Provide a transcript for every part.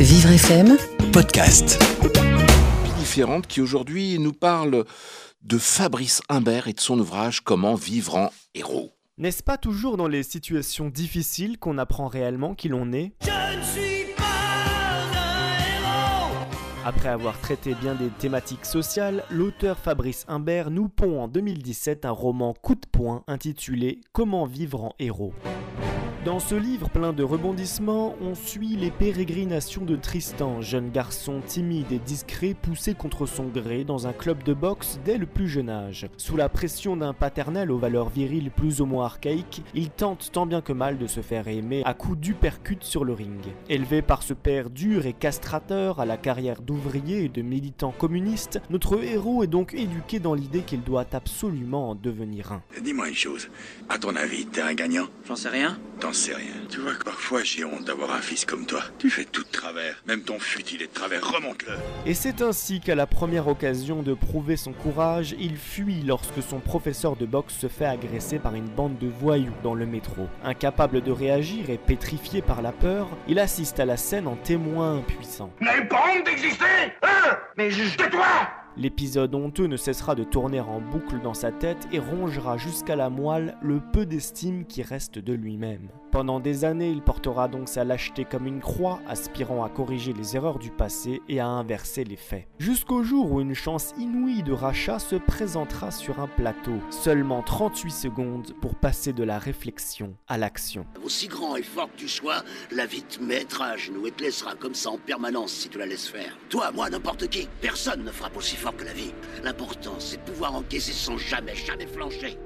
Vivre FM, podcast. différente qui aujourd'hui nous parle de Fabrice Humbert et de son ouvrage Comment vivre en héros. N'est-ce pas toujours dans les situations difficiles qu'on apprend réellement qui l'on est? Après avoir traité bien des thématiques sociales, l'auteur Fabrice Humbert nous pond en 2017 un roman coup de poing intitulé Comment vivre en héros. Dans ce livre plein de rebondissements, on suit les pérégrinations de Tristan, jeune garçon timide et discret poussé contre son gré dans un club de boxe dès le plus jeune âge. Sous la pression d'un paternel aux valeurs viriles plus ou moins archaïques, il tente tant bien que mal de se faire aimer à coups d'uppercut sur le ring. Élevé par ce père dur et castrateur à la carrière d'ouvrier et de militant communiste, notre héros est donc éduqué dans l'idée qu'il doit absolument en devenir un. Dis-moi une chose. À ton avis, t'es un gagnant? J'en sais rien. T'en sais rien. Tu vois que parfois j'ai honte d'avoir un fils comme toi. Tu fais tout de travers. Même ton futil est de travers. Remonte-le. Et c'est ainsi qu'à la première occasion de prouver son courage, il fuit lorsque son professeur de boxe se fait agresser par une bande de voyous dans le métro. Incapable de réagir et pétrifié par la peur, il assiste à la scène en témoin impuissant. Vous n'avez pas honte d'exister Hein? Mais je... Tais-toi L'épisode honteux ne cessera de tourner en boucle dans sa tête et rongera jusqu'à la moelle le peu d'estime qui reste de lui-même. Pendant des années, il portera donc sa lâcheté comme une croix, aspirant à corriger les erreurs du passé et à inverser les faits. Jusqu'au jour où une chance inouïe de rachat se présentera sur un plateau. Seulement 38 secondes pour passer de la réflexion à l'action. Aussi grand et fort que tu sois, la vie te mettra à genoux et te laissera comme ça en permanence si tu la laisses faire. Toi, moi, n'importe qui, personne ne frappe aussi fort L'important, c'est de pouvoir encaisser sans jamais, jamais.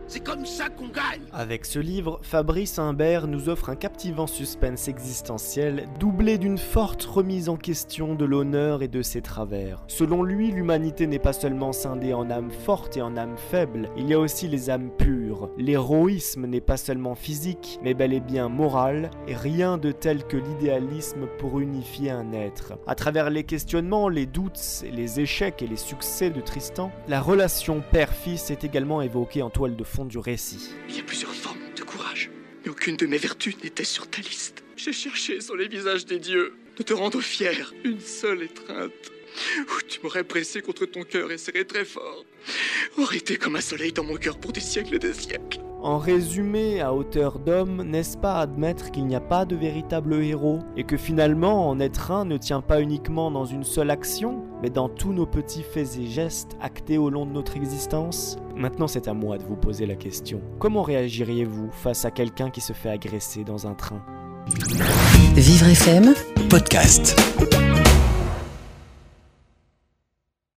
C'est comme ça qu'on gagne. Avec ce livre, Fabrice Humbert nous offre un captivant suspense existentiel, doublé d'une forte remise en question de l'honneur et de ses travers. Selon lui, l'humanité n'est pas seulement scindée en âmes fortes et en âmes faibles, il y a aussi les âmes pures. L'héroïsme n'est pas seulement physique, mais bel et bien moral, et rien de tel que l'idéalisme pour unifier un être. À travers les questionnements, les doutes, les échecs et les succès de Tristan, la relation père-fils est également évoquée en toile de fond du récit. Il y a plusieurs formes de courage, mais aucune de mes vertus n'était sur ta liste. J'ai cherché sur les visages des dieux de te rendre fier, une seule étreinte. Où tu m'aurais pressé contre ton cœur et serré très fort. Aurait été comme un soleil dans mon cœur pour des siècles et des siècles. En résumé, à hauteur d'homme, n'est-ce pas admettre qu'il n'y a pas de véritable héros et que finalement en être un ne tient pas uniquement dans une seule action, mais dans tous nos petits faits et gestes actés au long de notre existence? Maintenant c'est à moi de vous poser la question. Comment réagiriez-vous face à quelqu'un qui se fait agresser dans un train? Vivre FM, Podcast.